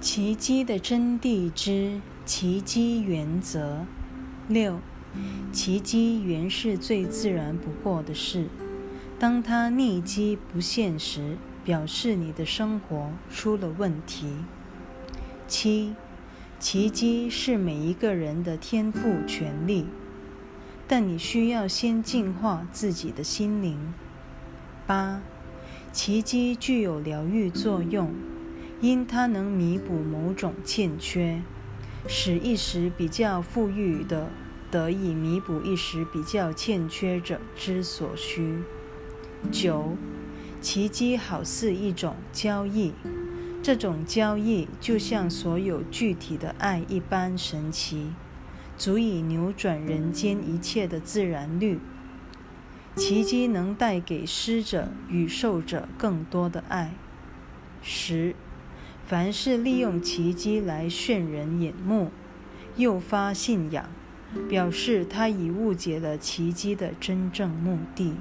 奇迹的真谛之奇迹原则六，奇迹原是最自然不过的事。当它逆机不现时，表示你的生活出了问题。七，奇迹是每一个人的天赋权利，但你需要先净化自己的心灵。八，奇迹具有疗愈作用。因它能弥补某种欠缺，使一时比较富裕的得以弥补一时比较欠缺者之所需。九，奇迹好似一种交易，这种交易就像所有具体的爱一般神奇，足以扭转人间一切的自然律。奇迹能带给施者与受者更多的爱。十。凡是利用奇迹来炫人眼目、诱发信仰，表示他已误解了奇迹的真正目的。